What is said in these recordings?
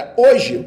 galera, hoje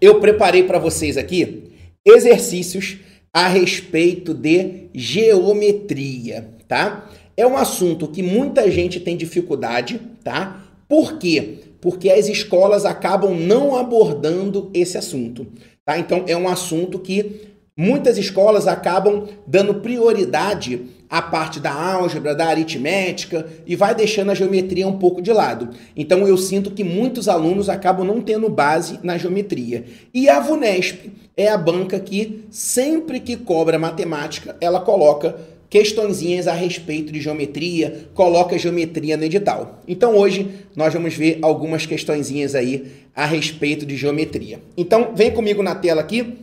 eu preparei para vocês aqui exercícios a respeito de geometria, tá? É um assunto que muita gente tem dificuldade, tá? Por quê? Porque as escolas acabam não abordando esse assunto, tá? Então é um assunto que muitas escolas acabam dando prioridade à parte da álgebra, da aritmética e vai deixando a geometria um pouco de lado. Então eu sinto que muitos alunos acabam não tendo base na geometria. E a VUNESP é a banca que sempre que cobra matemática, ela coloca questõezinhas a respeito de geometria, coloca geometria no edital. Então hoje nós vamos ver algumas questõezinhas aí a respeito de geometria. Então vem comigo na tela aqui.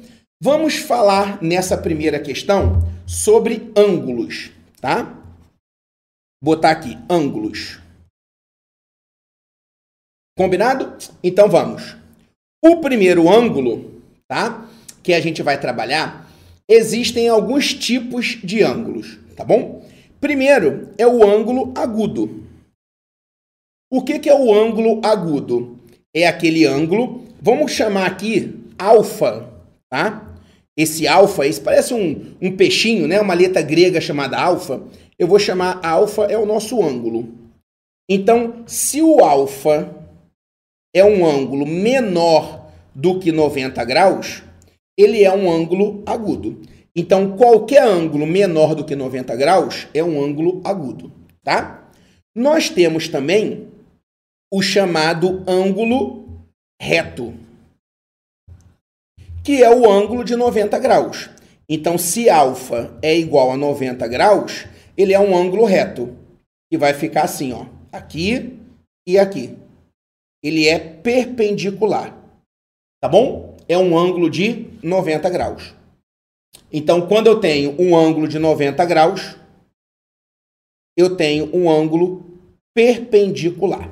Vamos falar nessa primeira questão sobre ângulos, tá? Botar aqui ângulos. Combinado? Então vamos. O primeiro ângulo, tá? Que a gente vai trabalhar, existem alguns tipos de ângulos, tá bom? Primeiro é o ângulo agudo. O que, que é o ângulo agudo? É aquele ângulo, vamos chamar aqui alfa, tá? Esse alfa, esse parece um, um peixinho, né? Uma letra grega chamada alfa. Eu vou chamar alfa é o nosso ângulo. Então, se o alfa é um ângulo menor do que 90 graus, ele é um ângulo agudo. Então, qualquer ângulo menor do que 90 graus é um ângulo agudo, tá? Nós temos também o chamado ângulo reto que é o ângulo de 90 graus. Então, se alfa é igual a 90 graus, ele é um ângulo reto, que vai ficar assim, ó, aqui e aqui. Ele é perpendicular, tá bom? É um ângulo de 90 graus. Então, quando eu tenho um ângulo de 90 graus, eu tenho um ângulo perpendicular.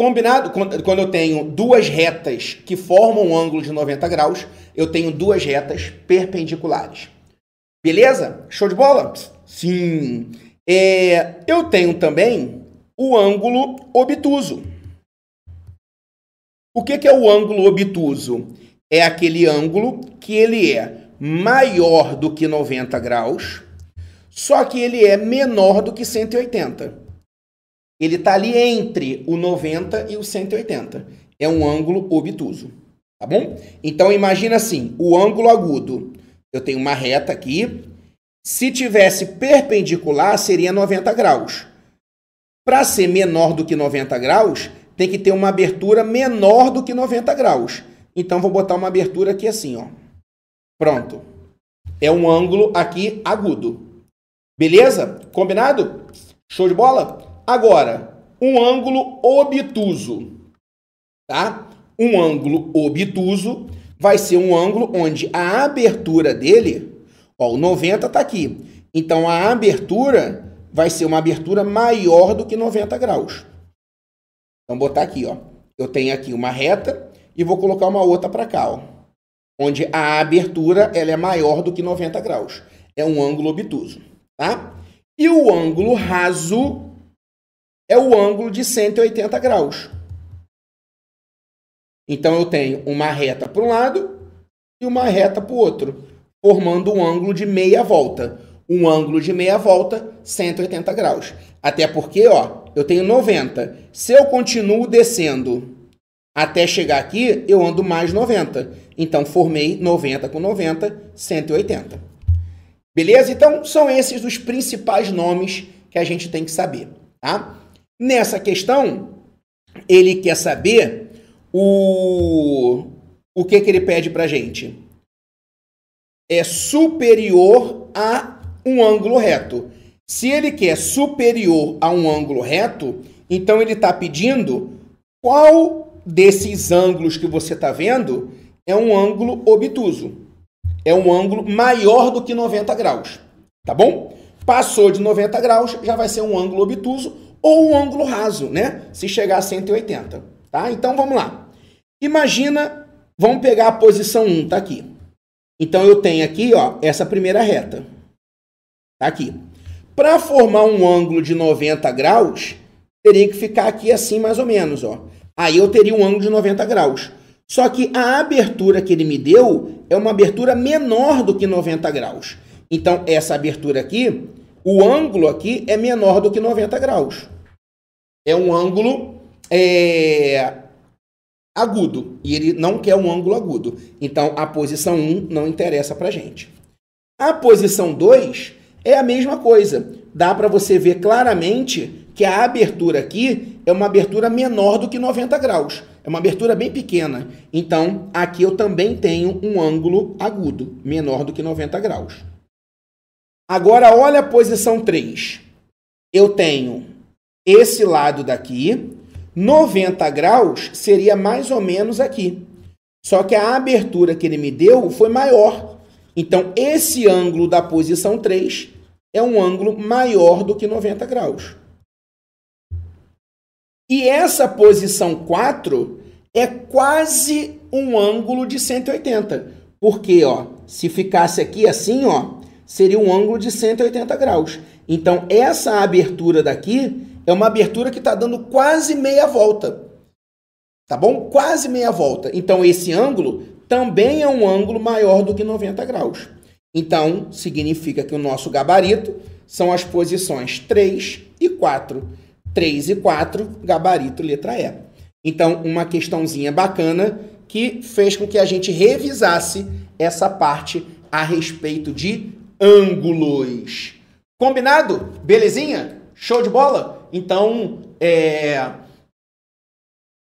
Combinado? Quando eu tenho duas retas que formam um ângulo de 90 graus, eu tenho duas retas perpendiculares. Beleza? Show de bola? Sim. É, eu tenho também o ângulo obtuso. O que, que é o ângulo obtuso? É aquele ângulo que ele é maior do que 90 graus, só que ele é menor do que 180. Ele está ali entre o 90 e o 180. É um ângulo obtuso, tá bom? Então imagina assim, o ângulo agudo. Eu tenho uma reta aqui. Se tivesse perpendicular, seria 90 graus. Para ser menor do que 90 graus, tem que ter uma abertura menor do que 90 graus. Então vou botar uma abertura aqui assim, ó. Pronto. É um ângulo aqui agudo. Beleza? Combinado? Show de bola? Agora, um ângulo obtuso, tá? Um ângulo obtuso vai ser um ângulo onde a abertura dele, ó, o 90 está aqui. Então a abertura vai ser uma abertura maior do que 90 graus. Então botar aqui, ó. Eu tenho aqui uma reta e vou colocar uma outra para cá, ó. Onde a abertura ela é maior do que 90 graus. É um ângulo obtuso, tá? E o ângulo raso é o ângulo de 180 graus. Então eu tenho uma reta para um lado e uma reta para o outro, formando um ângulo de meia volta. Um ângulo de meia volta, 180 graus. Até porque, ó, eu tenho 90. Se eu continuo descendo até chegar aqui, eu ando mais 90. Então formei 90 com 90, 180. Beleza? Então são esses os principais nomes que a gente tem que saber, tá? Nessa questão, ele quer saber o, o que, que ele pede para gente. É superior a um ângulo reto. Se ele quer superior a um ângulo reto, então ele está pedindo qual desses ângulos que você está vendo é um ângulo obtuso. É um ângulo maior do que 90 graus. Tá bom? Passou de 90 graus, já vai ser um ângulo obtuso ou um ângulo raso, né? Se chegar a 180, tá? Então vamos lá. Imagina, vamos pegar a posição 1, tá aqui. Então eu tenho aqui, ó, essa primeira reta. Tá aqui. Para formar um ângulo de 90 graus, teria que ficar aqui assim mais ou menos, ó. Aí eu teria um ângulo de 90 graus. Só que a abertura que ele me deu é uma abertura menor do que 90 graus. Então, essa abertura aqui, o ângulo aqui é menor do que 90 graus. É um ângulo é, agudo. E ele não quer um ângulo agudo. Então, a posição 1 não interessa para gente. A posição 2 é a mesma coisa. Dá para você ver claramente que a abertura aqui é uma abertura menor do que 90 graus. É uma abertura bem pequena. Então, aqui eu também tenho um ângulo agudo, menor do que 90 graus. Agora, olha a posição 3. Eu tenho esse lado daqui, 90 graus seria mais ou menos aqui. Só que a abertura que ele me deu foi maior. Então, esse ângulo da posição 3 é um ângulo maior do que 90 graus. E essa posição 4 é quase um ângulo de 180. Porque, ó, se ficasse aqui assim, ó, seria um ângulo de 180 graus. Então, essa abertura daqui é uma abertura que está dando quase meia volta. Tá bom? Quase meia volta. Então, esse ângulo também é um ângulo maior do que 90 graus. Então, significa que o nosso gabarito são as posições 3 e 4. 3 e 4, gabarito letra E. Então, uma questãozinha bacana que fez com que a gente revisasse essa parte a respeito de ângulos. Combinado? Belezinha? Show de bola? Então, é...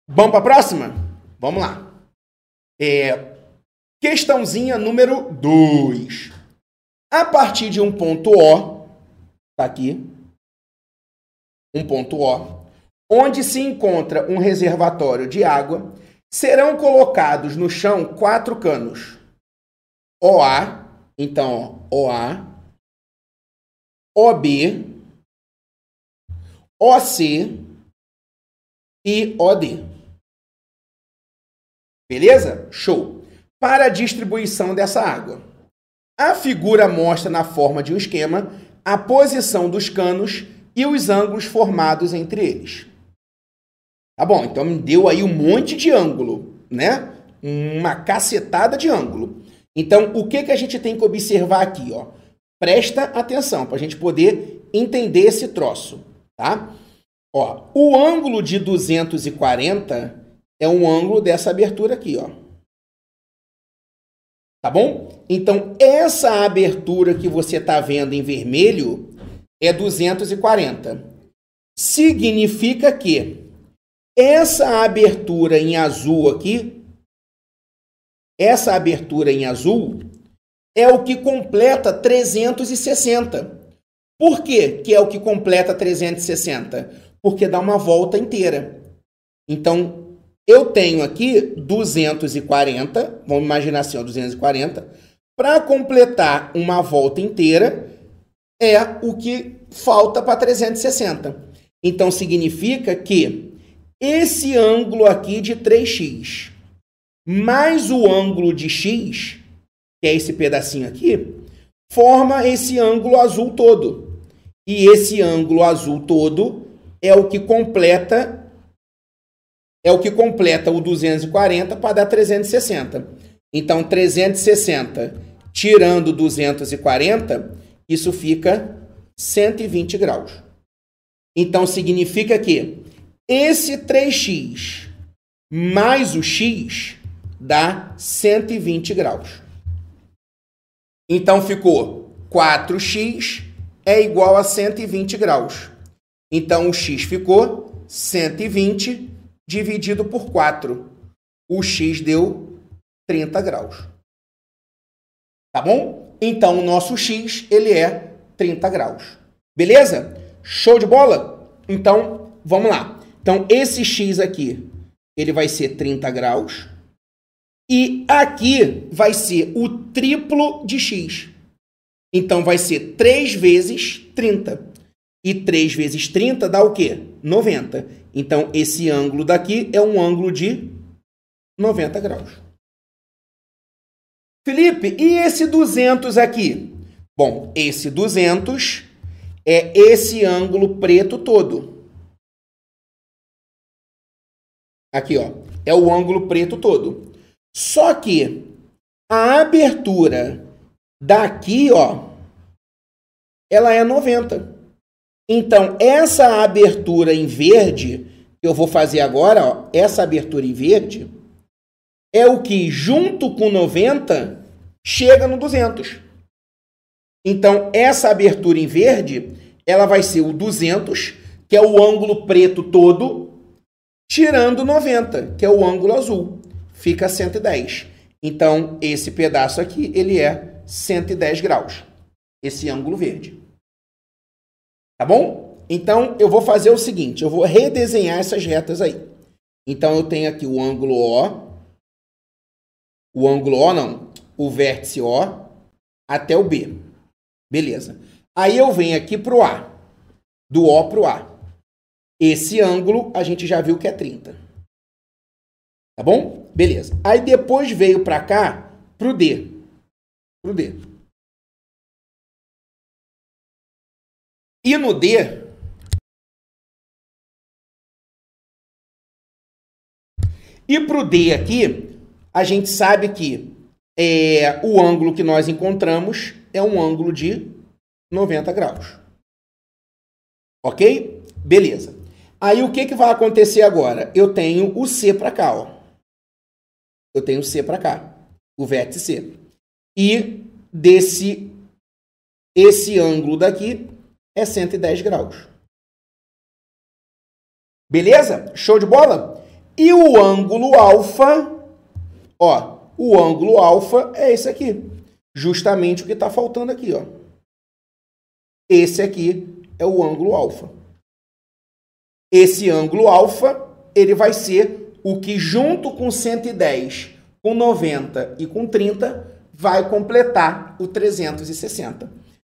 vamos para a próxima? Vamos lá. É... Questãozinha número 2. A partir de um ponto O, tá aqui, um ponto O, onde se encontra um reservatório de água, serão colocados no chão quatro canos. OA, então OA, OB, OC e OD. Beleza? Show. Para a distribuição dessa água. A figura mostra na forma de um esquema a posição dos canos e os ângulos formados entre eles. Tá bom, então me deu aí um monte de ângulo, né? Uma cacetada de ângulo. Então, o que, que a gente tem que observar aqui, ó? Presta atenção para a gente poder entender esse troço, tá? Ó, o ângulo de 240 é um ângulo dessa abertura aqui, ó. Tá bom? Então, essa abertura que você está vendo em vermelho é 240. Significa que essa abertura em azul aqui, essa abertura em azul, é o que completa 360. Por quê que é o que completa 360? Porque dá uma volta inteira. Então, eu tenho aqui 240, vamos imaginar assim, ó, 240. Para completar uma volta inteira, é o que falta para 360. Então, significa que esse ângulo aqui de 3x mais o ângulo de x, que é esse pedacinho aqui, forma esse ângulo azul todo. E esse ângulo azul todo é o que completa é o que completa o 240 para dar 360. Então 360 tirando 240, isso fica 120 graus. Então significa que esse 3x mais o x dá 120 graus. Então ficou 4x é igual a 120 graus. Então o x ficou 120 dividido por 4. O x deu 30 graus. Tá bom? Então o nosso x ele é 30 graus. Beleza? Show de bola? Então, vamos lá. Então esse x aqui, ele vai ser 30 graus. E aqui vai ser o triplo de x. Então vai ser 3 vezes 30. E 3 vezes 30 dá o quê? 90. Então esse ângulo daqui é um ângulo de 90 graus. Felipe, e esse 200 aqui? Bom, esse 200 é esse ângulo preto todo. Aqui, ó. É o ângulo preto todo. Só que a abertura daqui, ó, ela é 90. Então, essa abertura em verde, que eu vou fazer agora, ó, essa abertura em verde, é o que, junto com 90, chega no 200. Então, essa abertura em verde, ela vai ser o 200, que é o ângulo preto todo, tirando 90, que é o ângulo azul. Fica 110. Então, esse pedaço aqui, ele é 110 graus. Esse ângulo verde. Tá bom? Então, eu vou fazer o seguinte, eu vou redesenhar essas retas aí. Então, eu tenho aqui o ângulo O, o ângulo O não, o vértice O, até o B. Beleza. Aí eu venho aqui para o A, do O para o A. Esse ângulo a gente já viu que é 30. Tá bom? Beleza. Aí depois veio para cá, para o D. Para o D. E no D, e para o D aqui, a gente sabe que é, o ângulo que nós encontramos é um ângulo de 90 graus. Ok? Beleza. Aí o que, que vai acontecer agora? Eu tenho o C para cá, ó. Eu tenho C para cá, o vértice C. E desse esse ângulo daqui é 110 graus. Beleza? Show de bola? E o ângulo alfa, ó, o ângulo alfa é esse aqui. Justamente o que está faltando aqui, ó. Esse aqui é o ângulo alfa. Esse ângulo alfa, ele vai ser o que junto com 110, com 90 e com 30 vai completar o 360.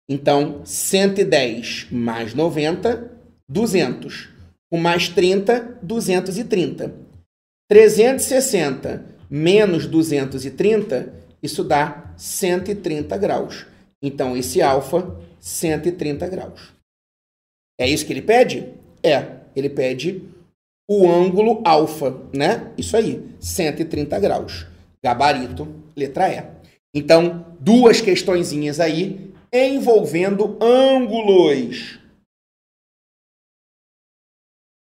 Então, 110 mais 90, 200. Com mais 30, 230. 360 menos 230, isso dá 130 graus. Então, esse alfa, 130 graus. É isso que ele pede? É. Ele pede o ângulo alfa, né? Isso aí, 130 graus. Gabarito, letra E. Então, duas questõezinhas aí envolvendo ângulos.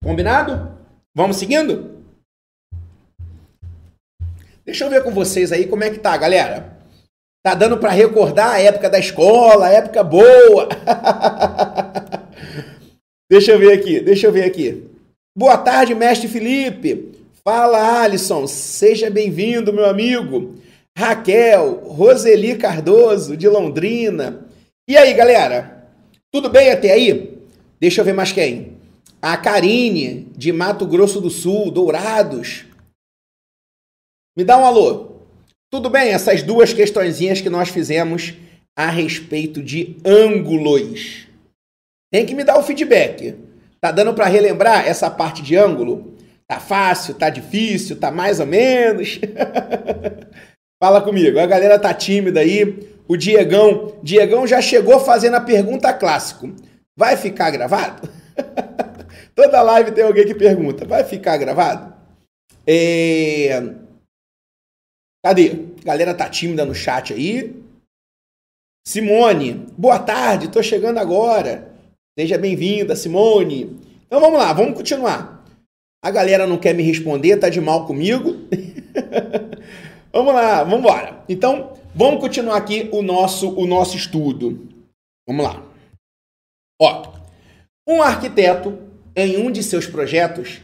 Combinado? Vamos seguindo? Deixa eu ver com vocês aí como é que tá, galera. Tá dando para recordar a época da escola, a época boa. deixa eu ver aqui, deixa eu ver aqui. Boa tarde, mestre Felipe. Fala, Alisson. Seja bem-vindo, meu amigo. Raquel, Roseli Cardoso, de Londrina. E aí, galera? Tudo bem até aí? Deixa eu ver mais quem. A Karine, de Mato Grosso do Sul, Dourados. Me dá um alô. Tudo bem? Essas duas questõezinhas que nós fizemos a respeito de ângulos. Tem que me dar o feedback. Tá dando para relembrar essa parte de ângulo? Tá fácil, tá difícil, tá mais ou menos? Fala comigo. A galera tá tímida aí. O Diegão, Diegão já chegou fazendo a pergunta clássico. Vai ficar gravado? Toda live tem alguém que pergunta. Vai ficar gravado? É... Cadê? A galera tá tímida no chat aí. Simone, boa tarde, tô chegando agora. Seja bem-vinda, Simone. Então vamos lá, vamos continuar. A galera não quer me responder, tá de mal comigo. Vamos lá, vamos embora. Então, vamos continuar aqui o nosso, o nosso estudo. Vamos lá. Ó, um arquiteto, em um de seus projetos,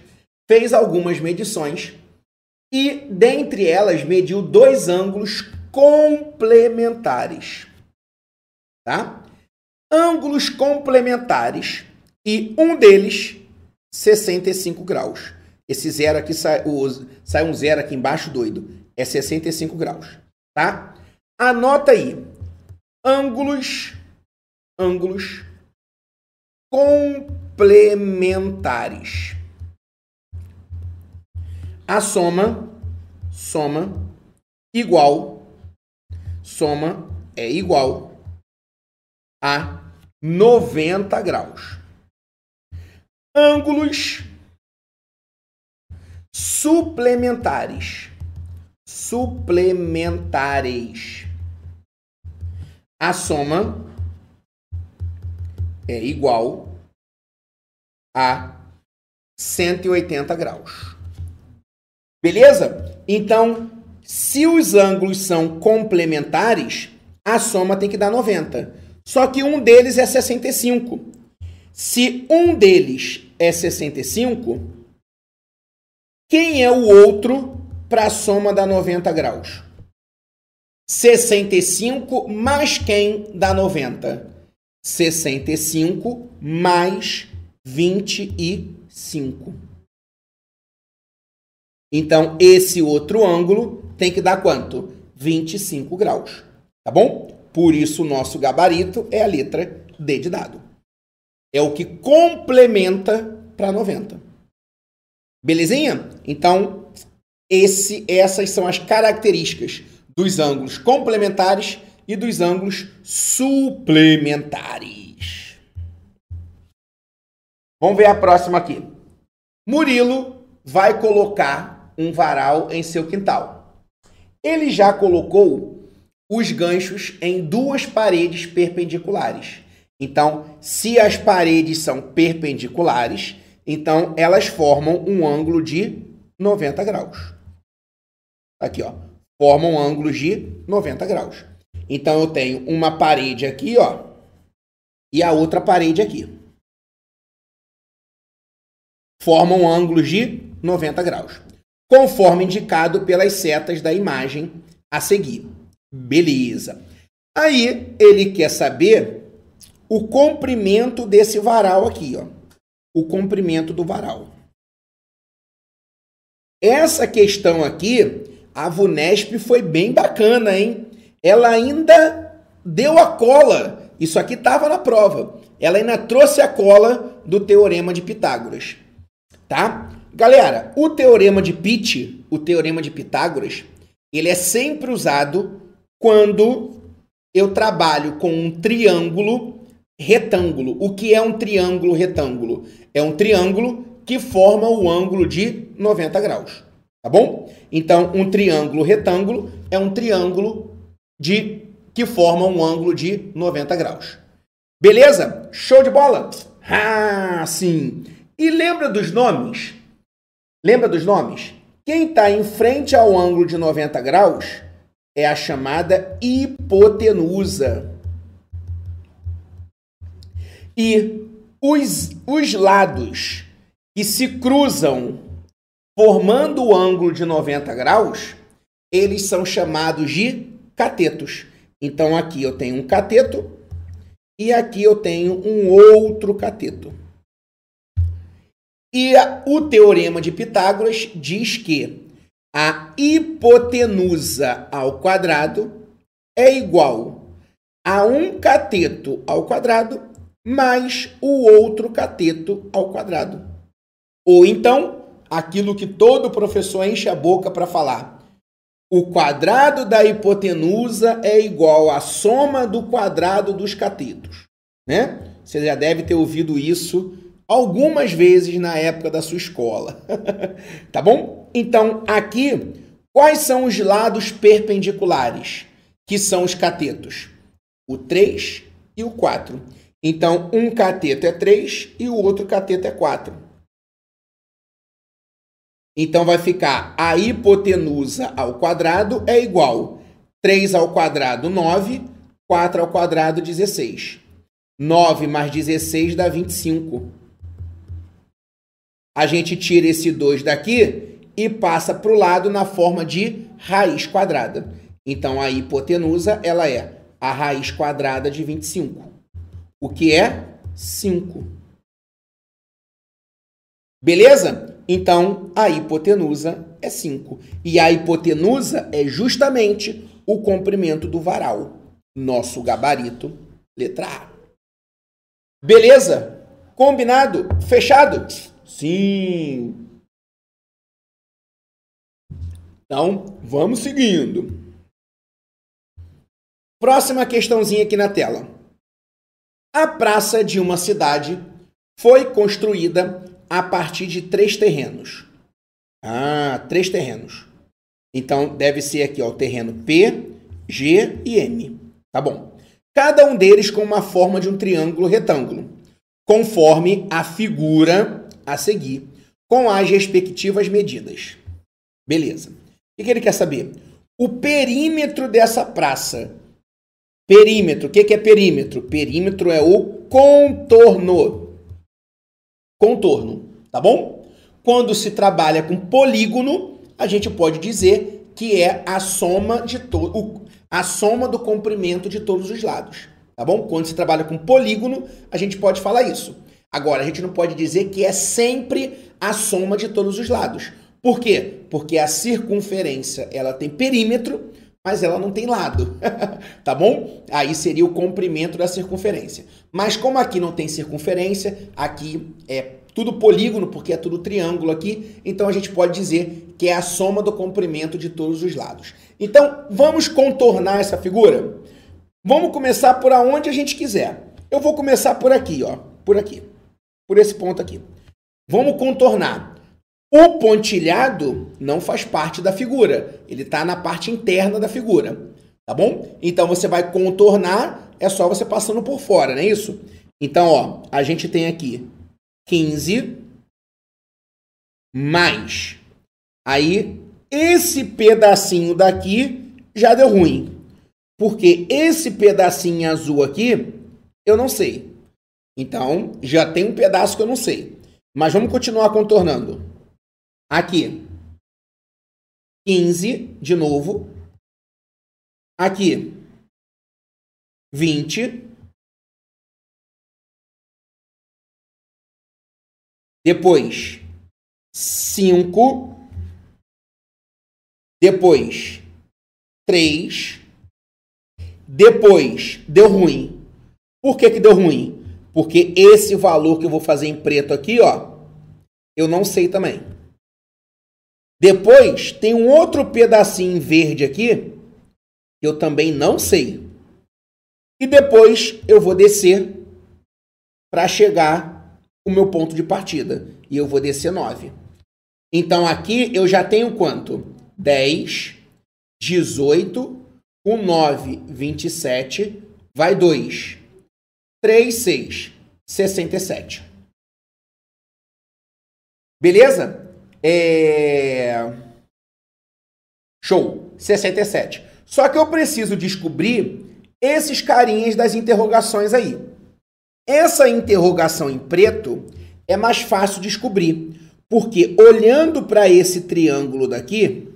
fez algumas medições e, dentre elas, mediu dois ângulos complementares. Tá? Ângulos complementares e um deles 65 graus. Esse zero aqui sai, o, sai um zero aqui embaixo, doido é 65 graus, tá? Anota aí. Ângulos, ângulos complementares. A soma, soma igual, soma é igual a 90 graus. Ângulos suplementares. Suplementares. A soma é igual a 180 graus. Beleza? Então, se os ângulos são complementares, a soma tem que dar 90. Só que um deles é 65. Se um deles é 65, quem é o outro para a soma da 90 graus? 65 mais quem dá 90? 65 mais 25. Então, esse outro ângulo tem que dar quanto? 25 graus. Tá bom? Por isso, o nosso gabarito é a letra D de dado. É o que complementa para 90. Belezinha? Então, esse, essas são as características dos ângulos complementares e dos ângulos suplementares. Vamos ver a próxima aqui. Murilo vai colocar um varal em seu quintal. Ele já colocou os ganchos em duas paredes perpendiculares. Então, se as paredes são perpendiculares, então elas formam um ângulo de 90 graus. Aqui, ó formam ângulos de 90 graus. Então eu tenho uma parede aqui, ó, e a outra parede aqui. Formam ângulos de 90 graus, conforme indicado pelas setas da imagem a seguir. Beleza. Aí ele quer saber o comprimento desse varal aqui, ó. O comprimento do varal. Essa questão aqui a Vunesp foi bem bacana, hein? Ela ainda deu a cola. Isso aqui estava na prova. Ela ainda trouxe a cola do teorema de Pitágoras. Tá? Galera, o teorema de Pitt, o teorema de Pitágoras, ele é sempre usado quando eu trabalho com um triângulo retângulo. O que é um triângulo retângulo? É um triângulo que forma o ângulo de 90 graus. Tá bom? Então, um triângulo retângulo é um triângulo de que forma um ângulo de 90 graus. Beleza? Show de bola? Ah, sim. E lembra dos nomes? Lembra dos nomes? Quem está em frente ao ângulo de 90 graus é a chamada hipotenusa. E os, os lados que se cruzam formando o ângulo de 90 graus, eles são chamados de catetos. Então aqui eu tenho um cateto e aqui eu tenho um outro cateto. E o teorema de Pitágoras diz que a hipotenusa ao quadrado é igual a um cateto ao quadrado mais o outro cateto ao quadrado. Ou então, aquilo que todo professor enche a boca para falar. O quadrado da hipotenusa é igual à soma do quadrado dos catetos, né? Você já deve ter ouvido isso algumas vezes na época da sua escola. tá bom? Então, aqui, quais são os lados perpendiculares, que são os catetos? O 3 e o 4. Então, um cateto é 3 e o outro cateto é 4. Então vai ficar a hipotenusa ao quadrado é igual 3 ao quadrado 9, 4 ao quadrado 16. 9 mais 16 dá 25. A gente tira esse 2 daqui e passa para o lado na forma de raiz quadrada. Então a hipotenusa ela é a raiz quadrada de 25, o que é 5. Beleza? Então, a hipotenusa é 5. E a hipotenusa é justamente o comprimento do varal. Nosso gabarito, letra A. Beleza? Combinado? Fechado? Sim. Então, vamos seguindo. Próxima questãozinha aqui na tela. A praça de uma cidade foi construída a partir de três terrenos. Ah, três terrenos. Então deve ser aqui ó, o terreno P, G e M. Tá bom. Cada um deles com uma forma de um triângulo retângulo, conforme a figura a seguir, com as respectivas medidas. Beleza. O que ele quer saber? O perímetro dessa praça. Perímetro. O que é perímetro? Perímetro é o contorno. Contorno, tá bom? Quando se trabalha com polígono, a gente pode dizer que é a soma de todo a soma do comprimento de todos os lados, tá bom? Quando se trabalha com polígono, a gente pode falar isso. Agora, a gente não pode dizer que é sempre a soma de todos os lados. Por quê? Porque a circunferência, ela tem perímetro, mas ela não tem lado, tá bom? Aí seria o comprimento da circunferência. Mas como aqui não tem circunferência, aqui é tudo polígono, porque é tudo triângulo aqui, então a gente pode dizer que é a soma do comprimento de todos os lados. Então, vamos contornar essa figura? Vamos começar por aonde a gente quiser. Eu vou começar por aqui, ó, por aqui, por esse ponto aqui. Vamos contornar. O pontilhado não faz parte da figura, ele está na parte interna da figura, tá bom? Então você vai contornar, é só você passando por fora, não é isso? Então, ó, a gente tem aqui 15 mais. Aí, esse pedacinho daqui já deu ruim. Porque esse pedacinho azul aqui, eu não sei. Então, já tem um pedaço que eu não sei. Mas vamos continuar contornando. Aqui. 15, de novo. Aqui. 20. Depois, 5. Depois, 3. Depois, deu ruim. Por que, que deu ruim? Porque esse valor que eu vou fazer em preto aqui, ó, eu não sei também. Depois, tem um outro pedacinho verde aqui, que eu também não sei. E depois eu vou descer para chegar o meu ponto de partida. E eu vou descer 9. Então aqui eu já tenho quanto? 10, 18, com 9, 27, vai 2. 3, 6, 67. Beleza? É... Show, 67. Só que eu preciso descobrir esses carinhas das interrogações aí. Essa interrogação em preto é mais fácil descobrir, porque olhando para esse triângulo daqui,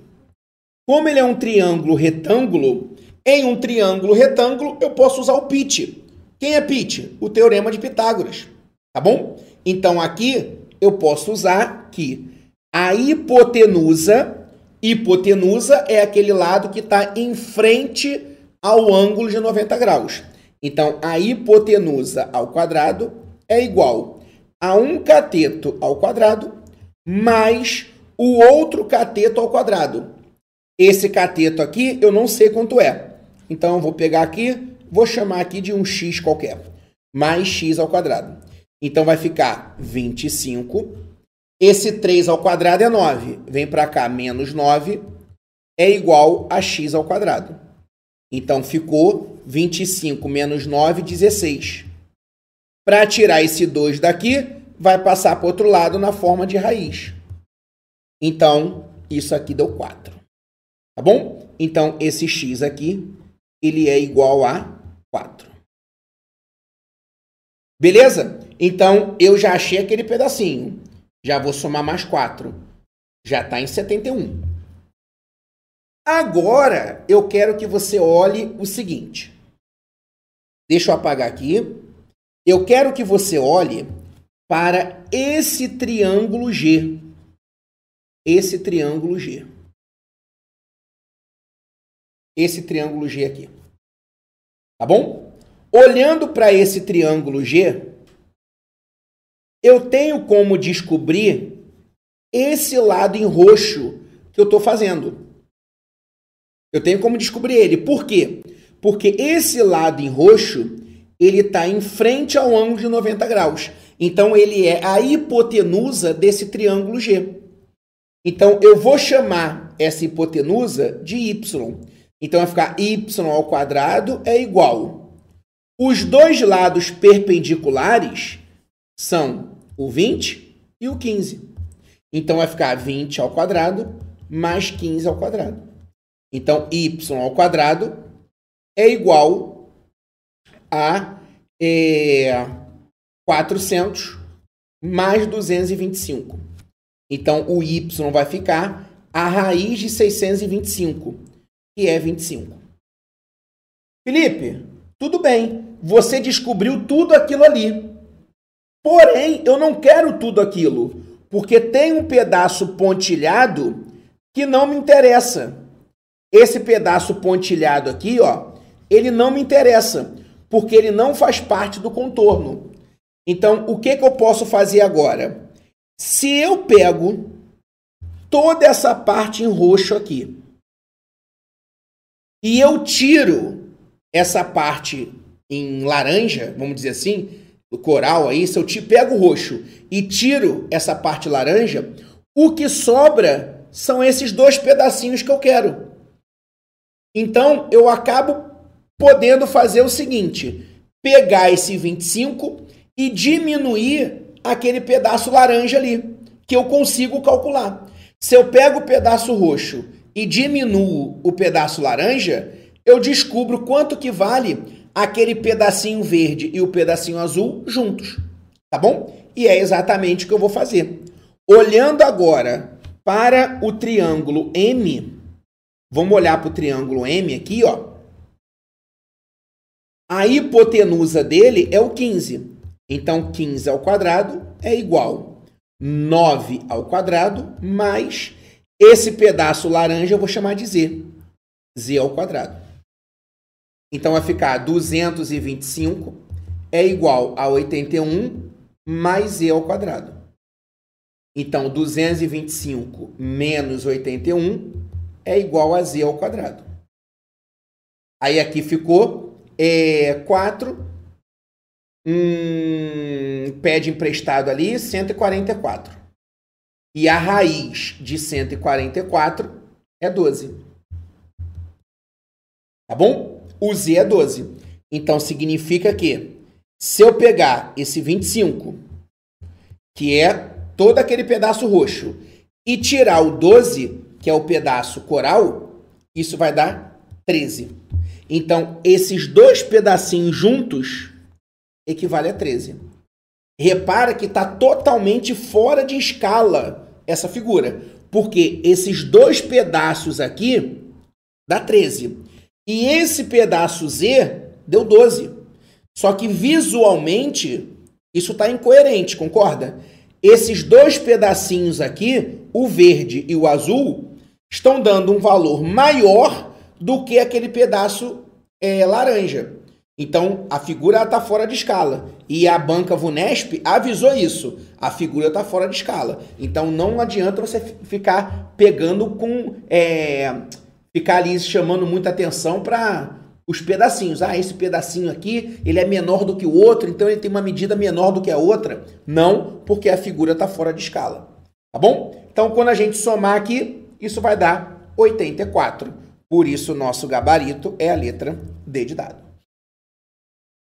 como ele é um triângulo retângulo, em um triângulo retângulo eu posso usar o pitch. Quem é pitch? O teorema de Pitágoras, tá bom? Então aqui eu posso usar que a hipotenusa, hipotenusa é aquele lado que está em frente ao ângulo de 90 graus. Então, a hipotenusa ao quadrado é igual a um cateto ao quadrado mais o outro cateto ao quadrado. Esse cateto aqui eu não sei quanto é. Então, eu vou pegar aqui, vou chamar aqui de um x qualquer, mais x ao quadrado. Então, vai ficar 25. Esse 3 ao quadrado é 9. Vem para cá, menos 9 é igual a x ao quadrado. Então, ficou 25 menos 9, 16. Para tirar esse 2 daqui, vai passar para o outro lado na forma de raiz. Então, isso aqui deu 4. Tá bom? Então, esse x aqui, ele é igual a 4. Beleza? Então, eu já achei aquele pedacinho. Já vou somar mais 4. Já está em 71. Agora, eu quero que você olhe o seguinte. Deixa eu apagar aqui. Eu quero que você olhe para esse triângulo G. Esse triângulo G. Esse triângulo G aqui. Tá bom? Olhando para esse triângulo G, eu tenho como descobrir esse lado em roxo que eu estou fazendo. Eu tenho como descobrir ele. Por quê? Porque esse lado em roxo, ele está em frente ao ângulo de 90 graus. Então, ele é a hipotenusa desse triângulo G. Então, eu vou chamar essa hipotenusa de y. Então, vai ficar y ao quadrado é igual. Os dois lados perpendiculares são o 20 e o 15. Então, vai ficar 20 ao quadrado mais 15 ao quadrado. Então, y ao quadrado é igual a é, 400 mais 225. Então, o y vai ficar a raiz de 625, que é 25. Felipe, tudo bem. Você descobriu tudo aquilo ali. Porém, eu não quero tudo aquilo, porque tem um pedaço pontilhado que não me interessa. Esse pedaço pontilhado aqui, ó, ele não me interessa, porque ele não faz parte do contorno. Então, o que, que eu posso fazer agora? Se eu pego toda essa parte em roxo aqui e eu tiro essa parte em laranja, vamos dizer assim, do coral aí, se eu te pego o roxo e tiro essa parte laranja, o que sobra são esses dois pedacinhos que eu quero. Então, eu acabo podendo fazer o seguinte: pegar esse 25 e diminuir aquele pedaço laranja ali, que eu consigo calcular. Se eu pego o pedaço roxo e diminuo o pedaço laranja, eu descubro quanto que vale aquele pedacinho verde e o pedacinho azul juntos, tá bom? E é exatamente o que eu vou fazer. Olhando agora para o triângulo M, vamos olhar para o triângulo M aqui, ó. A hipotenusa dele é o 15. Então, 15 ao quadrado é igual 9 ao quadrado mais esse pedaço laranja eu vou chamar de z. z ao quadrado. Então, vai ficar 225 é igual a 81 mais z ao quadrado. Então, 225 menos 81 é igual a z ao quadrado. Aí aqui ficou é, 4 um pede emprestado ali 144. E a raiz de 144 é 12. Tá bom? O z é 12. Então significa que se eu pegar esse 25, que é todo aquele pedaço roxo, e tirar o 12, que é o pedaço coral, isso vai dar 13. Então, esses dois pedacinhos juntos equivale a 13. Repara que está totalmente fora de escala essa figura, porque esses dois pedaços aqui dá 13. E esse pedaço Z deu 12. Só que visualmente isso está incoerente, concorda? Esses dois pedacinhos aqui, o verde e o azul, estão dando um valor maior do que aquele pedaço é, laranja. Então, a figura está fora de escala. E a banca Vunesp avisou isso. A figura está fora de escala. Então, não adianta você ficar pegando com... É, ficar ali chamando muita atenção para os pedacinhos. Ah, esse pedacinho aqui, ele é menor do que o outro, então ele tem uma medida menor do que a outra. Não, porque a figura está fora de escala. Tá bom? Então, quando a gente somar aqui, isso vai dar 84. Por isso, nosso gabarito é a letra D de dado.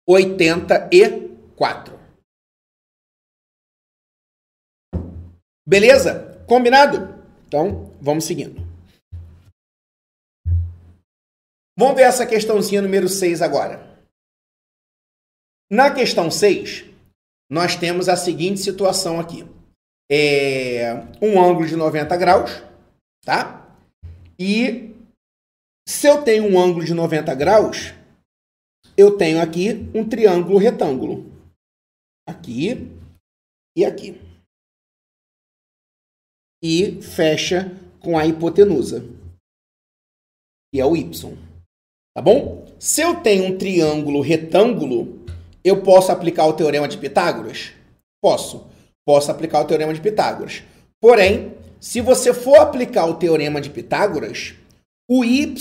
84. Beleza? Combinado? Então, vamos seguindo. Vamos ver essa questãozinha número 6 agora. Na questão 6, nós temos a seguinte situação aqui. É um ângulo de 90 graus, tá? E se eu tenho um ângulo de 90 graus, eu tenho aqui um triângulo retângulo. Aqui e aqui. E fecha com a hipotenusa, que é o y. Tá bom? Se eu tenho um triângulo retângulo, eu posso aplicar o teorema de Pitágoras? Posso. Posso aplicar o teorema de Pitágoras. Porém, se você for aplicar o teorema de Pitágoras, o y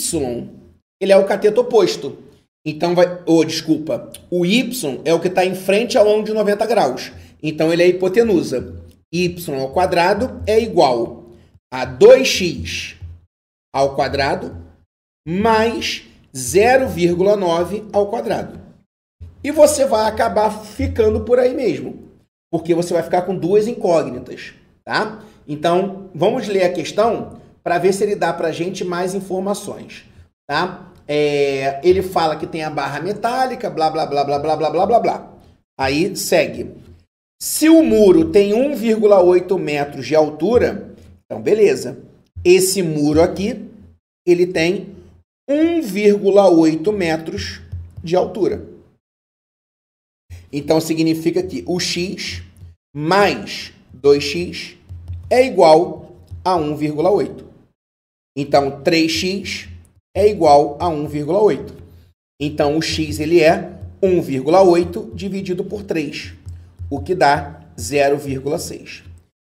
ele é o cateto oposto. Então vai. Oh, desculpa. O y é o que está em frente ao ângulo de 90 graus. Então ele é hipotenusa. y ao quadrado é igual a 2x ao quadrado mais 0,9 ao quadrado. E você vai acabar ficando por aí mesmo, porque você vai ficar com duas incógnitas, tá? Então, vamos ler a questão para ver se ele dá para a gente mais informações, tá? É, ele fala que tem a barra metálica, blá, blá, blá, blá, blá, blá, blá, blá, blá. Aí, segue. Se o muro tem 1,8 metros de altura, então beleza. Esse muro aqui, ele tem 1,8 metros de altura. Então significa que o x mais 2x é igual a 1,8. Então 3x é igual a 1,8. Então o x ele é 1,8 dividido por 3, o que dá 0,6.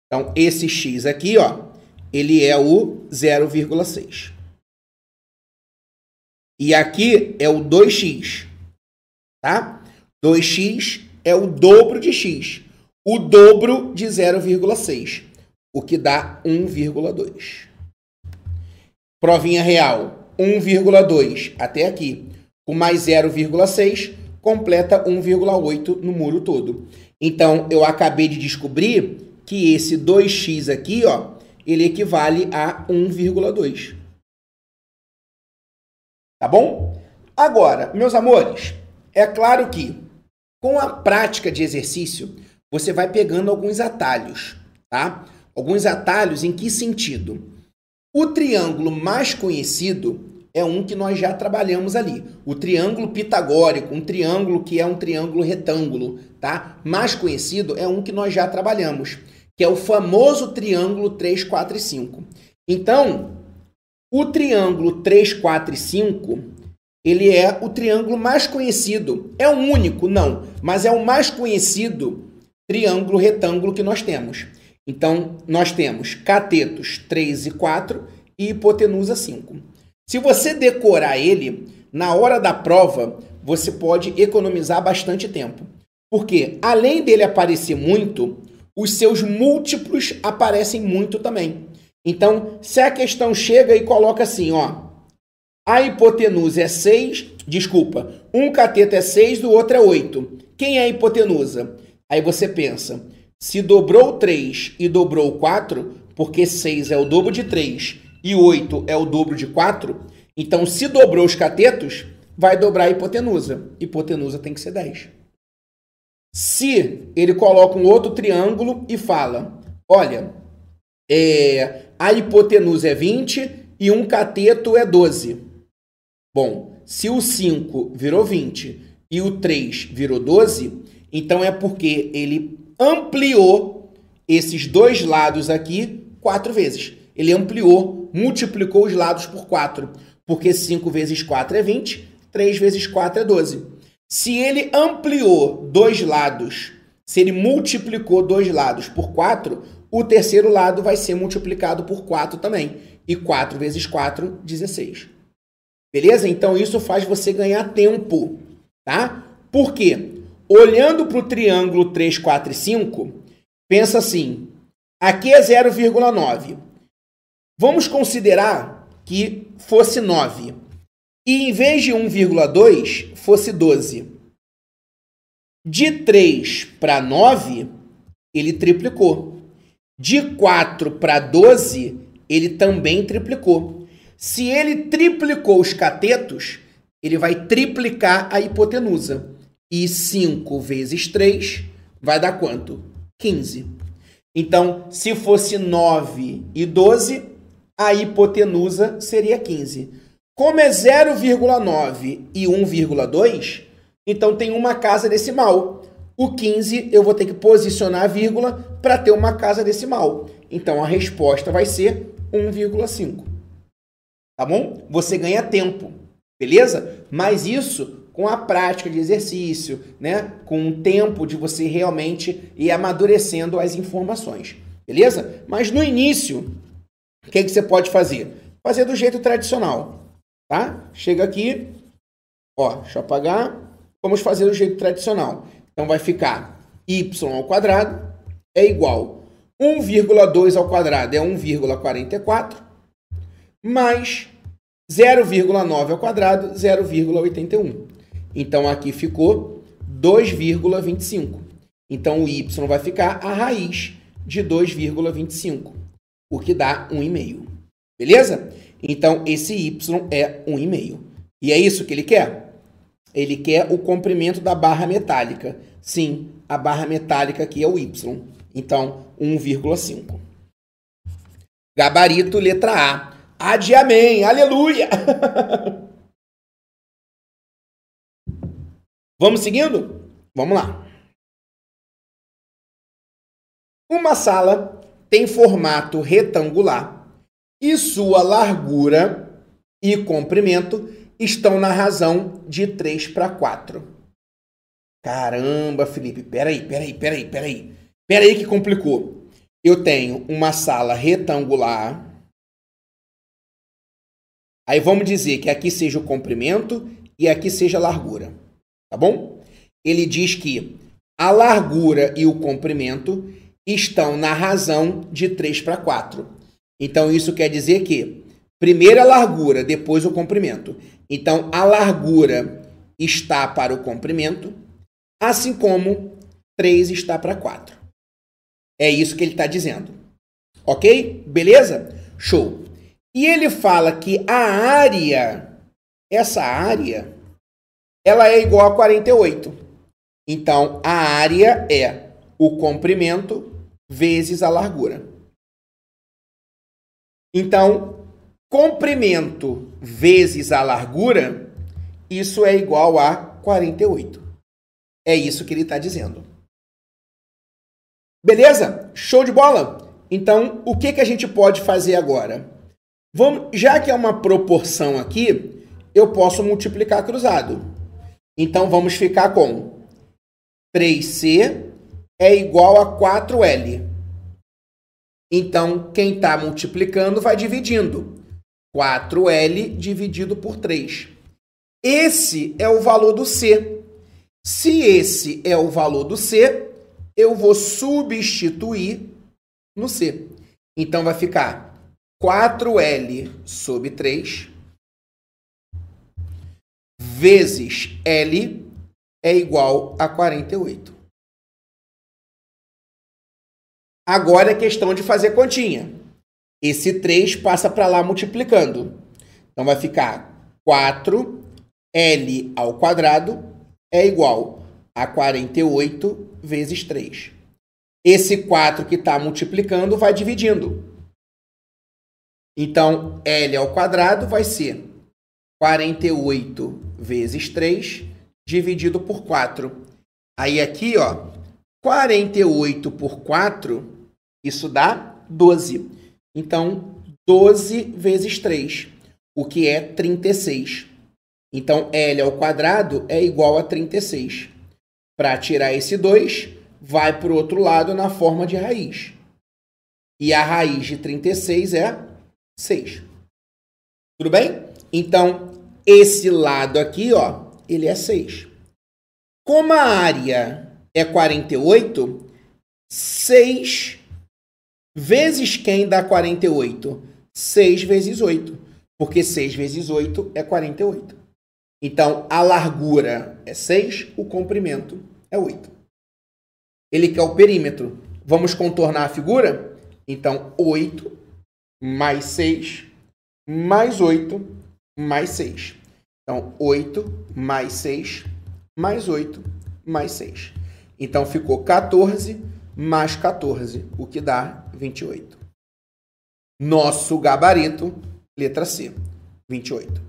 Então esse x aqui, ó, ele é o 0,6. E aqui é o 2x, tá? 2x é o dobro de x, o dobro de 0,6, o que dá 1,2. Provinha real, 1,2 até aqui, com mais 0,6, completa 1,8 no muro todo. Então, eu acabei de descobrir que esse 2x aqui, ó, ele equivale a 1,2. Tá bom? Agora, meus amores, é claro que com a prática de exercício, você vai pegando alguns atalhos, tá? Alguns atalhos em que sentido? O triângulo mais conhecido é um que nós já trabalhamos ali. O triângulo pitagórico, um triângulo que é um triângulo retângulo, tá? Mais conhecido é um que nós já trabalhamos, que é o famoso triângulo 3, 4 e 5. Então, o triângulo 3, 4 e 5, ele é o triângulo mais conhecido. É o único, não, mas é o mais conhecido triângulo retângulo que nós temos. Então, nós temos catetos 3 e 4 e hipotenusa 5. Se você decorar ele, na hora da prova, você pode economizar bastante tempo. Porque, além dele aparecer muito, os seus múltiplos aparecem muito também. Então, se a questão chega e coloca assim, ó, a hipotenusa é 6, desculpa, um cateto é 6, o outro é 8. Quem é a hipotenusa? Aí você pensa, se dobrou 3 e dobrou 4, porque 6 é o dobro de 3 e 8 é o dobro de 4, então se dobrou os catetos, vai dobrar a hipotenusa. Hipotenusa tem que ser 10. Se ele coloca um outro triângulo e fala, olha, é, a hipotenusa é 20 e um cateto é 12. Bom, se o 5 virou 20 e o 3 virou 12, então é porque ele ampliou esses dois lados aqui quatro vezes. Ele ampliou, multiplicou os lados por 4, porque 5 vezes 4 é 20, 3 vezes 4 é 12. Se ele ampliou dois lados, se ele multiplicou dois lados por 4, o terceiro lado vai ser multiplicado por 4 também. E 4 vezes 4, 16. Beleza? Então isso faz você ganhar tempo, tá? Por quê? Olhando para o triângulo 3, 4 e 5, pensa assim: aqui é 0,9. Vamos considerar que fosse 9. E em vez de 1,2, fosse 12. De 3 para 9, ele triplicou. De 4 para 12, ele também triplicou. Se ele triplicou os catetos, ele vai triplicar a hipotenusa. E 5 vezes 3 vai dar quanto? 15. Então, se fosse 9 e 12, a hipotenusa seria 15. Como é 0,9 e 1,2, então tem uma casa decimal. O 15 eu vou ter que posicionar a vírgula para ter uma casa decimal. Então a resposta vai ser 1,5. Tá bom? Você ganha tempo, beleza? Mas isso com a prática de exercício, né? Com o tempo de você realmente ir amadurecendo as informações, beleza? Mas no início, o que, que você pode fazer? Fazer do jeito tradicional, tá? Chega aqui, ó, deixa eu apagar. Vamos fazer do jeito tradicional. Então vai ficar y ao quadrado é igual 1,2 ao quadrado é 1,44, mais 0,9 ao quadrado, 0,81. Então, aqui ficou 2,25. Então, o y vai ficar a raiz de 2,25, o que dá 1,5. Beleza? Então, esse y é 1,5. E é isso que ele quer? Ele quer o comprimento da barra metálica. Sim, a barra metálica aqui é o y. Então, 1,5. Gabarito, letra A. A de amém. Aleluia! Vamos seguindo? Vamos lá. Uma sala tem formato retangular e sua largura e comprimento estão na razão de 3 para 4. Caramba, Felipe, peraí, peraí, peraí, peraí. Peraí que complicou. Eu tenho uma sala retangular. Aí vamos dizer que aqui seja o comprimento e aqui seja a largura. Tá bom? Ele diz que a largura e o comprimento estão na razão de 3 para 4. Então, isso quer dizer que primeiro a largura, depois o comprimento. Então, a largura está para o comprimento, assim como 3 está para 4. É isso que ele está dizendo. Ok? Beleza? Show. E ele fala que a área, essa área, ela é igual a 48. Então, a área é o comprimento vezes a largura. Então, comprimento vezes a largura, isso é igual a 48. É isso que ele está dizendo. Beleza? Show de bola? Então, o que, que a gente pode fazer agora? Vamos, já que é uma proporção aqui, eu posso multiplicar cruzado. Então, vamos ficar com 3C é igual a 4L. Então, quem está multiplicando vai dividindo. 4L dividido por 3. Esse é o valor do C. Se esse é o valor do C, eu vou substituir no C. Então, vai ficar 4L sobre 3 vezes L é igual a 48. Agora é questão de fazer continha. Esse 3 passa para lá multiplicando. Então vai ficar 4L ao quadrado é igual a 48 vezes 3. Esse 4 que está multiplicando vai dividindo. Então, L ao quadrado vai ser 48 vezes 3 dividido por 4. Aí aqui, ó, 48 por 4 isso dá 12. Então, 12 vezes 3, o que é 36. Então, L ao quadrado é igual a 36. Para tirar esse 2, vai para o outro lado na forma de raiz. E a raiz de 36 é 6. Tudo bem? Então, esse lado aqui, ó, ele é 6. Como a área é 48, 6 Vezes quem dá 48? 6 vezes 8. Porque 6 vezes 8 é 48. Então, a largura é 6, o comprimento é 8. Ele quer o perímetro. Vamos contornar a figura? Então, 8 mais 6 mais 8 mais 6. Então, 8 mais 6 mais 8 mais 6. Então, ficou 14 mais 14, o que dá 28. Nosso gabarito, letra C, 28.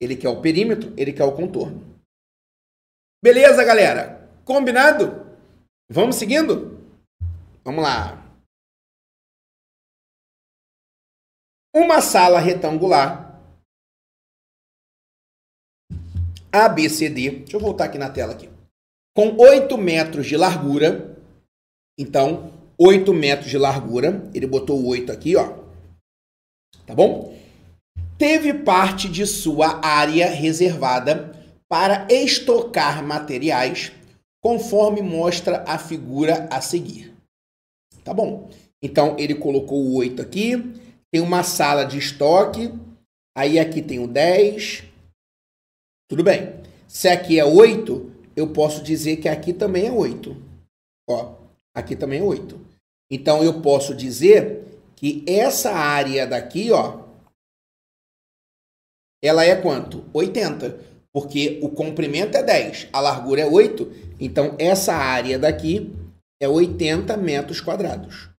Ele quer o perímetro, ele quer o contorno. Beleza, galera? Combinado? Vamos seguindo? Vamos lá. Uma sala retangular ABCD, deixa eu voltar aqui na tela aqui, com 8 metros de largura, então 8 metros de largura. Ele botou 8 aqui, ó. Tá bom? Teve parte de sua área reservada para estocar materiais, conforme mostra a figura a seguir. Tá bom. Então, ele colocou o 8 aqui. Tem uma sala de estoque. Aí aqui tem o 10. Tudo bem. Se aqui é 8, eu posso dizer que aqui também é 8. Ó, aqui também é 8. Então, eu posso dizer que essa área daqui, ó, ela é quanto? 80. Porque o comprimento é 10, a largura é 8. Então, essa área daqui é 80 metros quadrados.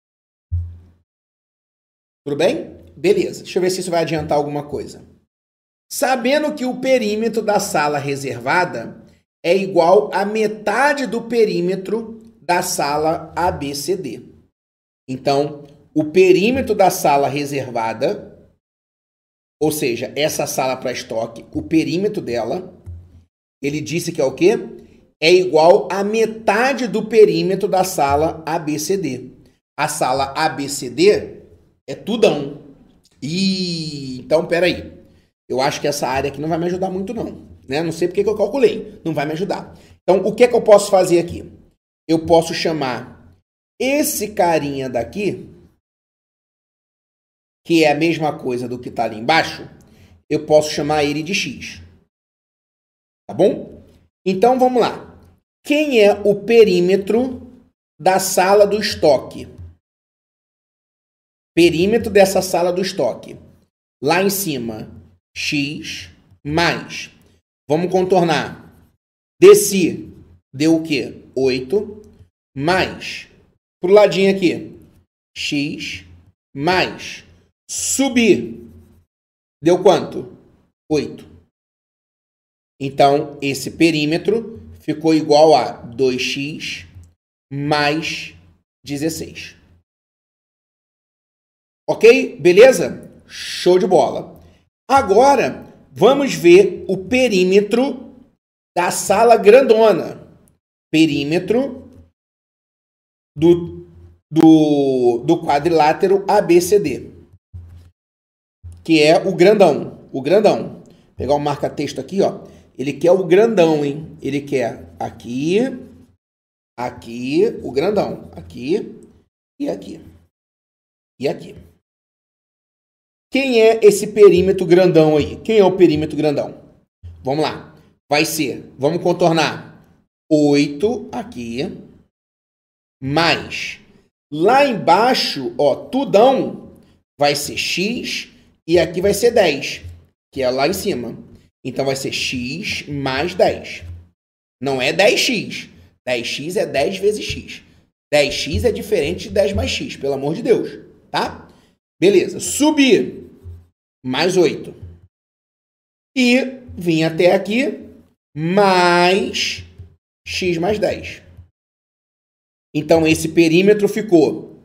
Tudo bem? Beleza. Deixa eu ver se isso vai adiantar alguma coisa. Sabendo que o perímetro da sala reservada é igual a metade do perímetro da sala ABCD. Então, o perímetro da sala reservada, ou seja, essa sala para estoque, o perímetro dela, ele disse que é o quê? É igual a metade do perímetro da sala ABCD. A sala ABCD é tudão. E então, peraí. Eu acho que essa área aqui não vai me ajudar muito, não. Né? Não sei porque que eu calculei. Não vai me ajudar. Então, o que, é que eu posso fazer aqui? Eu posso chamar esse carinha daqui, que é a mesma coisa do que está ali embaixo, eu posso chamar ele de x. Tá bom? Então, vamos lá. Quem é o perímetro da sala do estoque? Perímetro dessa sala do estoque. Lá em cima, x mais. Vamos contornar. Desci, deu o quê? 8 mais. Pro ladinho aqui, x mais. Subir, deu quanto? 8. Então, esse perímetro ficou igual a 2x mais 16. Ok? Beleza? Show de bola. Agora, vamos ver o perímetro da sala grandona. Perímetro do, do, do quadrilátero ABCD. Que é o grandão. O grandão. Vou pegar o um marca-texto aqui, ó. Ele quer o grandão, hein? Ele quer aqui, aqui, o grandão. Aqui e aqui. E aqui. Quem é esse perímetro grandão aí? Quem é o perímetro grandão? Vamos lá. Vai ser, vamos contornar 8 aqui, mais lá embaixo, ó, tudão, vai ser x e aqui vai ser 10, que é lá em cima. Então vai ser x mais 10. Não é 10x. 10x é 10 vezes x. 10x é diferente de 10 mais x, pelo amor de Deus, tá? Beleza. Subir mais 8. E vim até aqui mais x mais 10. Então esse perímetro ficou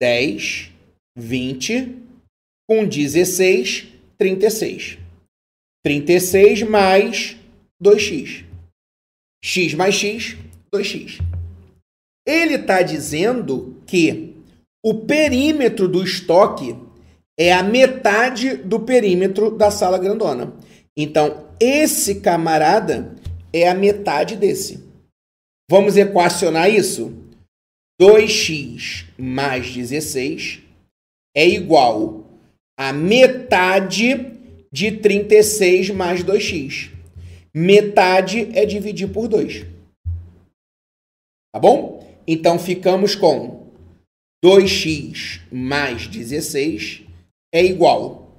10, 20 com 16, 36. 36 mais 2x. x mais x, 2x. Ele está dizendo que o perímetro do estoque é a metade do perímetro da sala grandona. Então, esse camarada é a metade desse. Vamos equacionar isso? 2x mais 16 é igual a metade de 36 mais 2x. Metade é dividir por 2. Tá bom? Então ficamos com 2x mais 16 é igual.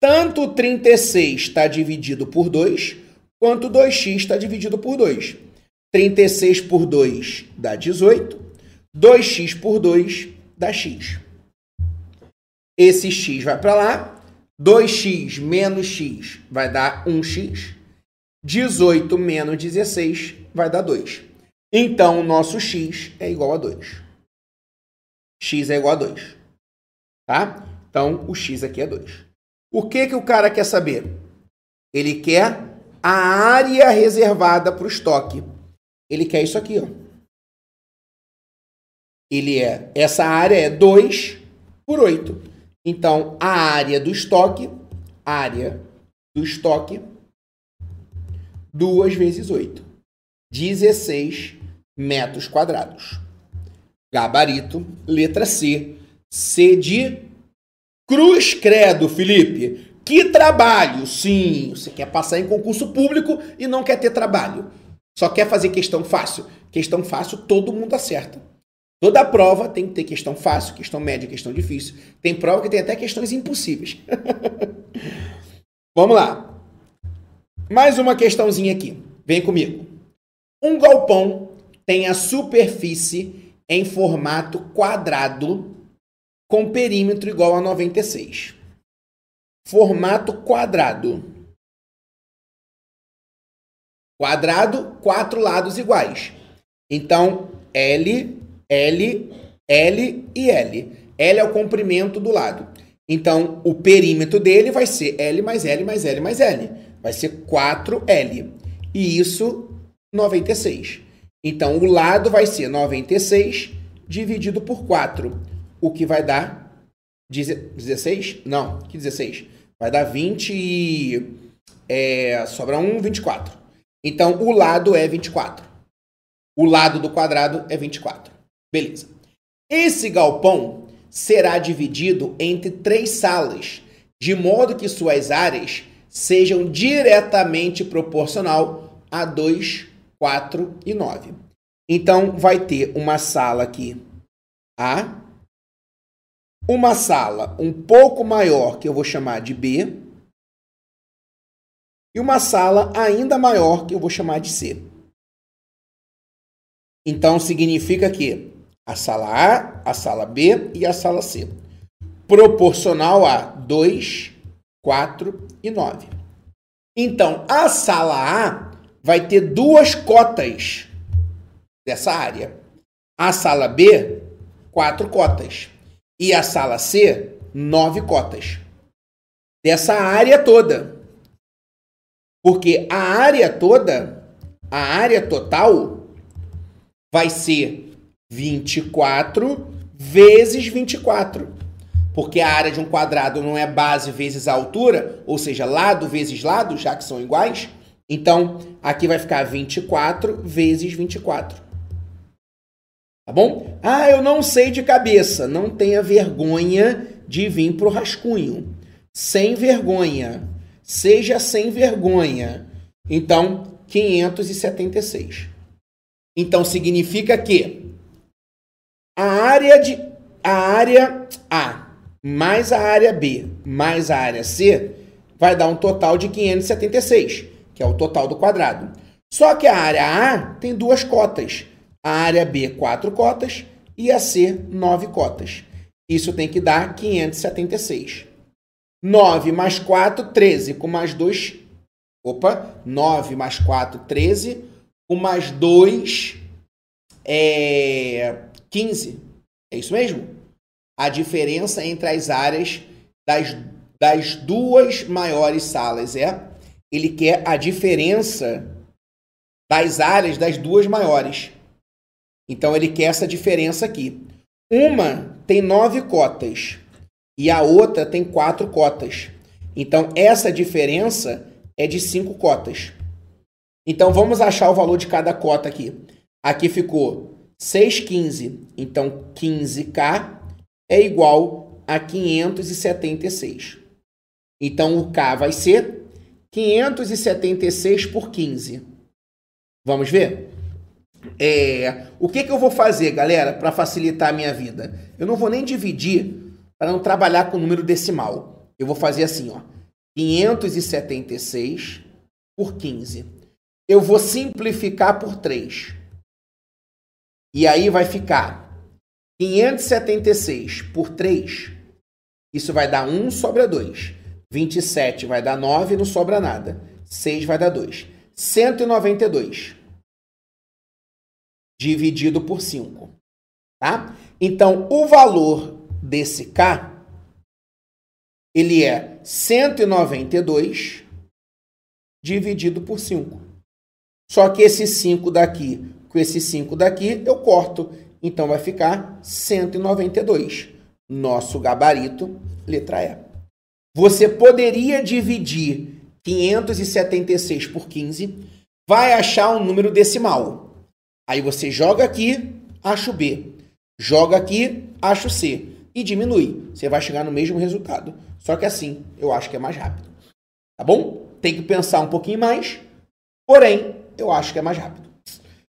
Tanto 36 está dividido por 2, quanto 2x está dividido por 2. 36 por 2 dá 18. 2x por 2 dá x. Esse x vai para lá. 2x menos x vai dar 1x. 18 menos 16 vai dar 2. Então, o nosso x é igual a 2. x é igual a 2. Tá? Então, o x aqui é 2. O que, que o cara quer saber? Ele quer a área reservada para o estoque. Ele quer isso aqui. Ó. Ele é, essa área é 2 por 8. Então, a área do estoque, área do estoque, 2 vezes 8. 16 metros quadrados. Gabarito, letra C. C de cruz credo, Felipe. Que trabalho? Sim, você quer passar em concurso público e não quer ter trabalho. Só quer fazer questão fácil. Questão fácil todo mundo acerta. Toda prova tem que ter questão fácil, questão média, questão difícil. Tem prova que tem até questões impossíveis. Vamos lá. Mais uma questãozinha aqui. Vem comigo. Um galpão tem a superfície em formato quadrado com perímetro igual a 96. Formato quadrado. Quadrado, quatro lados iguais. Então, L, L, L e L. L é o comprimento do lado. Então, o perímetro dele vai ser L mais L mais L mais L. Vai ser 4L. E isso, 96. Então, o lado vai ser 96 dividido por 4, o que vai dar 16? Não, que 16? Vai dar 20 e... É, sobra 1, 24. Então, o lado é 24. O lado do quadrado é 24. Beleza. Esse galpão será dividido entre três salas, de modo que suas áreas sejam diretamente proporcional a 2, 4 e 9. Então, vai ter uma sala aqui A, uma sala um pouco maior, que eu vou chamar de B, e uma sala ainda maior, que eu vou chamar de C. Então, significa que a sala A, a sala B e a sala C. Proporcional a 2, 4 e 9. Então, a sala A vai ter duas cotas dessa área. A sala B, quatro cotas. E a sala C, nove cotas. Dessa área toda. Porque a área toda, a área total, vai ser 24 vezes 24. Porque a área de um quadrado não é base vezes a altura, ou seja, lado vezes lado, já que são iguais. Então, aqui vai ficar 24 vezes 24. Tá bom? Ah, eu não sei de cabeça. Não tenha vergonha de vir pro rascunho. Sem vergonha. Seja sem vergonha. Então, 576. Então significa que a área de a área A mais a área B mais a área C vai dar um total de 576, que é o total do quadrado. Só que a área A tem duas cotas a área B, 4 cotas e a C, 9 cotas. Isso tem que dar 576. 9 mais 4, 13. Com mais 2. Opa! 9 mais 4, 13. Com mais 2, é 15. É isso mesmo? A diferença entre as áreas das, das duas maiores salas é. Ele quer a diferença das áreas das duas maiores. Então ele quer essa diferença aqui. Uma tem nove cotas e a outra tem quatro cotas. Então essa diferença é de cinco cotas. Então vamos achar o valor de cada cota aqui. Aqui ficou 6,15. Então 15K é igual a 576. Então o K vai ser 576 por 15. Vamos ver? É, o que, que eu vou fazer, galera, para facilitar a minha vida? Eu não vou nem dividir para não trabalhar com número decimal. Eu vou fazer assim, ó, 576 por 15. Eu vou simplificar por 3. E aí vai ficar 576 por 3. Isso vai dar 1 sobra 2. 27 vai dar 9, não sobra nada. 6 vai dar 2. 192 dividido por 5. Tá? Então, o valor desse K, ele é 192 dividido por 5. Só que esse 5 daqui com esse 5 daqui, eu corto. Então, vai ficar 192. Nosso gabarito, letra E. Você poderia dividir 576 por 15, vai achar um número decimal. Aí você joga aqui, acha o B. joga aqui, acha o C e diminui. Você vai chegar no mesmo resultado. Só que assim, eu acho que é mais rápido. Tá bom? Tem que pensar um pouquinho mais, porém, eu acho que é mais rápido.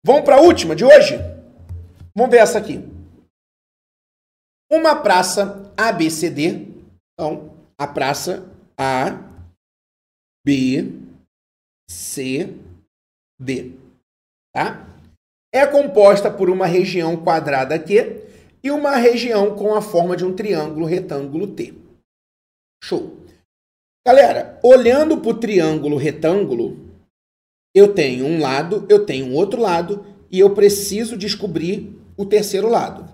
Vamos para a última de hoje? Vamos ver essa aqui. Uma praça ABCD. Então, a praça A, B, C, D. Tá? É composta por uma região quadrada Q e uma região com a forma de um triângulo retângulo T. Show. Galera, olhando para o triângulo retângulo, eu tenho um lado, eu tenho um outro lado e eu preciso descobrir o terceiro lado.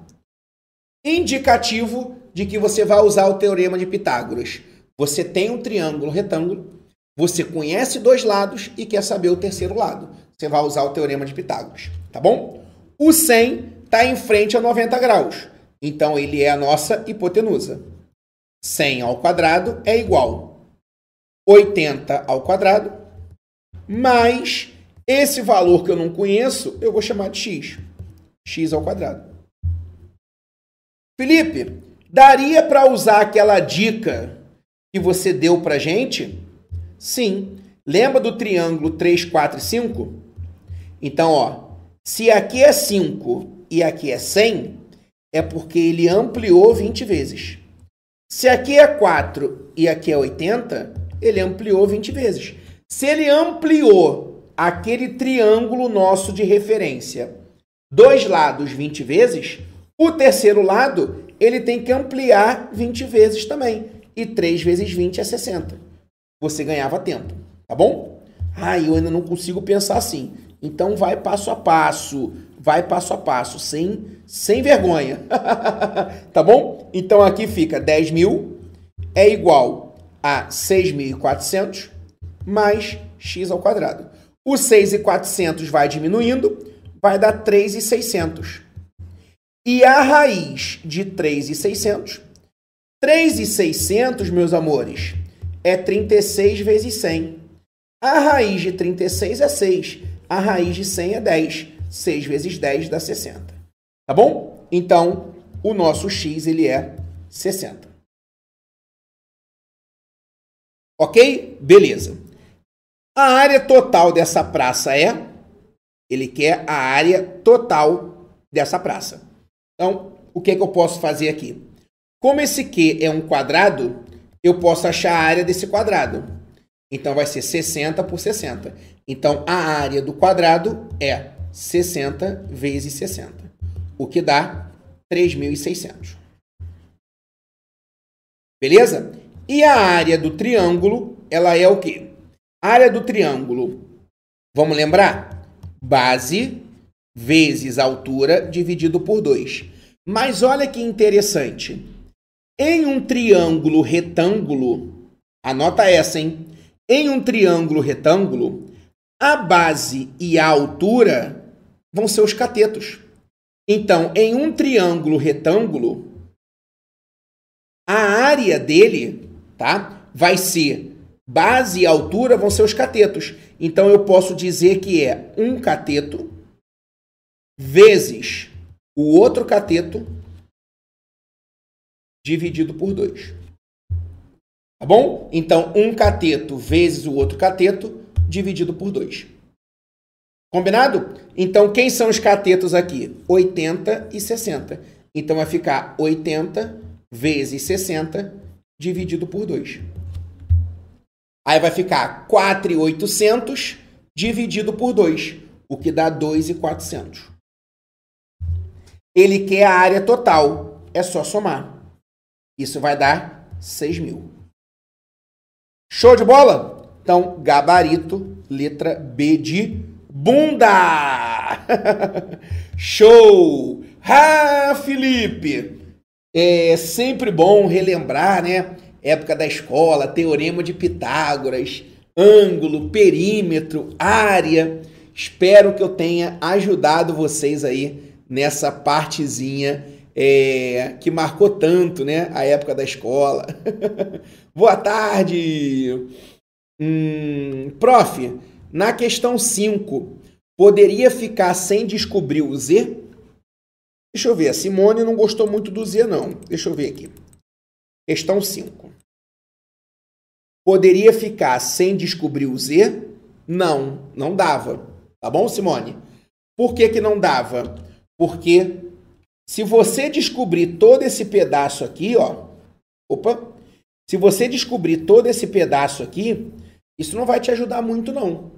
Indicativo de que você vai usar o teorema de Pitágoras. Você tem um triângulo retângulo, você conhece dois lados e quer saber o terceiro lado. Você vai usar o teorema de Pitágoras, tá bom? O 100 está em frente a 90 graus, então ele é a nossa hipotenusa. 100 ao quadrado é igual 80 ao quadrado mais esse valor que eu não conheço, eu vou chamar de x. x ao quadrado. Felipe, daria para usar aquela dica que você deu para gente? Sim. Lembra do triângulo 3, 4 e 5? Então, ó, se aqui é 5 e aqui é 100, é porque ele ampliou 20 vezes. Se aqui é 4 e aqui é 80, ele ampliou 20 vezes. Se ele ampliou aquele triângulo nosso de referência, dois lados 20 vezes, o terceiro lado ele tem que ampliar 20 vezes também. E 3 vezes 20 é 60. Você ganhava tempo, tá bom? Ah, eu ainda não consigo pensar assim. Então vai passo a passo, vai passo a passo, sem, sem vergonha. tá bom? Então aqui fica 10 mil é igual a 6.400 mais x ao quadrado. O 6.400 vai diminuindo, vai dar 3.600. E a raiz de 3.600, 3.600, meus amores, é 36 vezes 100. A raiz de 36 é 6. A raiz de 100 é 10. 6 vezes 10 dá 60. Tá bom? Então, o nosso x ele é 60. Ok? Beleza. A área total dessa praça é? Ele quer a área total dessa praça. Então, o que, é que eu posso fazer aqui? Como esse Q é um quadrado, eu posso achar a área desse quadrado. Então, vai ser 60 por 60. Então, a área do quadrado é 60 vezes 60, o que dá 3.600. Beleza? E a área do triângulo, ela é o quê? A área do triângulo, vamos lembrar? Base vezes altura dividido por 2. Mas olha que interessante. Em um triângulo retângulo, anota essa, hein? Em um triângulo retângulo, a base e a altura vão ser os catetos. Então, em um triângulo retângulo, a área dele, tá? Vai ser base e altura vão ser os catetos. Então eu posso dizer que é um cateto vezes o outro cateto dividido por 2. Tá bom? Então, um cateto vezes o outro cateto dividido por 2. Combinado? Então, quem são os catetos aqui? 80 e 60. Então, vai ficar 80 vezes 60 dividido por 2. Aí vai ficar 4,800 dividido por 2, o que dá 2,400. Ele quer a área total, é só somar. Isso vai dar 6 mil. Show de bola? Então, gabarito, letra B de Bunda! Show! Ah, Felipe! É sempre bom relembrar, né? Época da escola, teorema de Pitágoras, ângulo, perímetro, área. Espero que eu tenha ajudado vocês aí nessa partezinha é, que marcou tanto, né? A época da escola. Boa tarde! Hum, prof, na questão 5, poderia ficar sem descobrir o Z? Deixa eu ver, a Simone não gostou muito do Z, não. Deixa eu ver aqui. Questão 5. Poderia ficar sem descobrir o Z? Não, não dava. Tá bom, Simone? Por que, que não dava? Porque se você descobrir todo esse pedaço aqui, ó. Opa! Se você descobrir todo esse pedaço aqui, isso não vai te ajudar muito, não.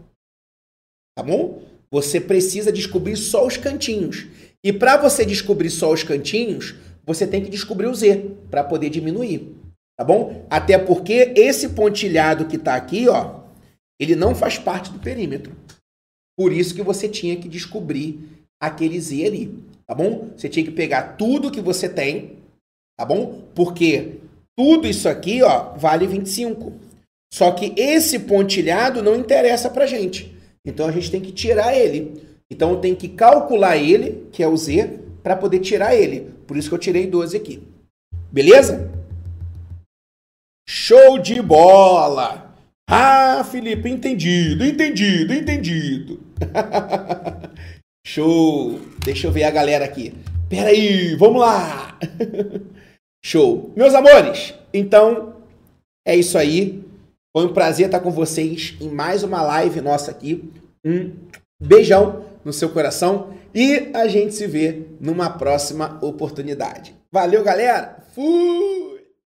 Tá bom? Você precisa descobrir só os cantinhos. E para você descobrir só os cantinhos, você tem que descobrir o Z para poder diminuir. Tá bom? Até porque esse pontilhado que está aqui, ó, ele não faz parte do perímetro. Por isso que você tinha que descobrir aquele Z ali, tá bom? Você tinha que pegar tudo que você tem, tá bom? Porque tudo isso aqui, ó, vale 25. Só que esse pontilhado não interessa pra gente. Então a gente tem que tirar ele. Então eu tenho que calcular ele, que é o Z, para poder tirar ele. Por isso que eu tirei 12 aqui. Beleza? Show de bola! Ah, Felipe, entendido, entendido, entendido. Show! Deixa eu ver a galera aqui. Pera aí, vamos lá! Show! Meus amores, então é isso aí. Foi um prazer estar com vocês em mais uma live nossa aqui. Um beijão no seu coração e a gente se vê numa próxima oportunidade. Valeu, galera! Fui!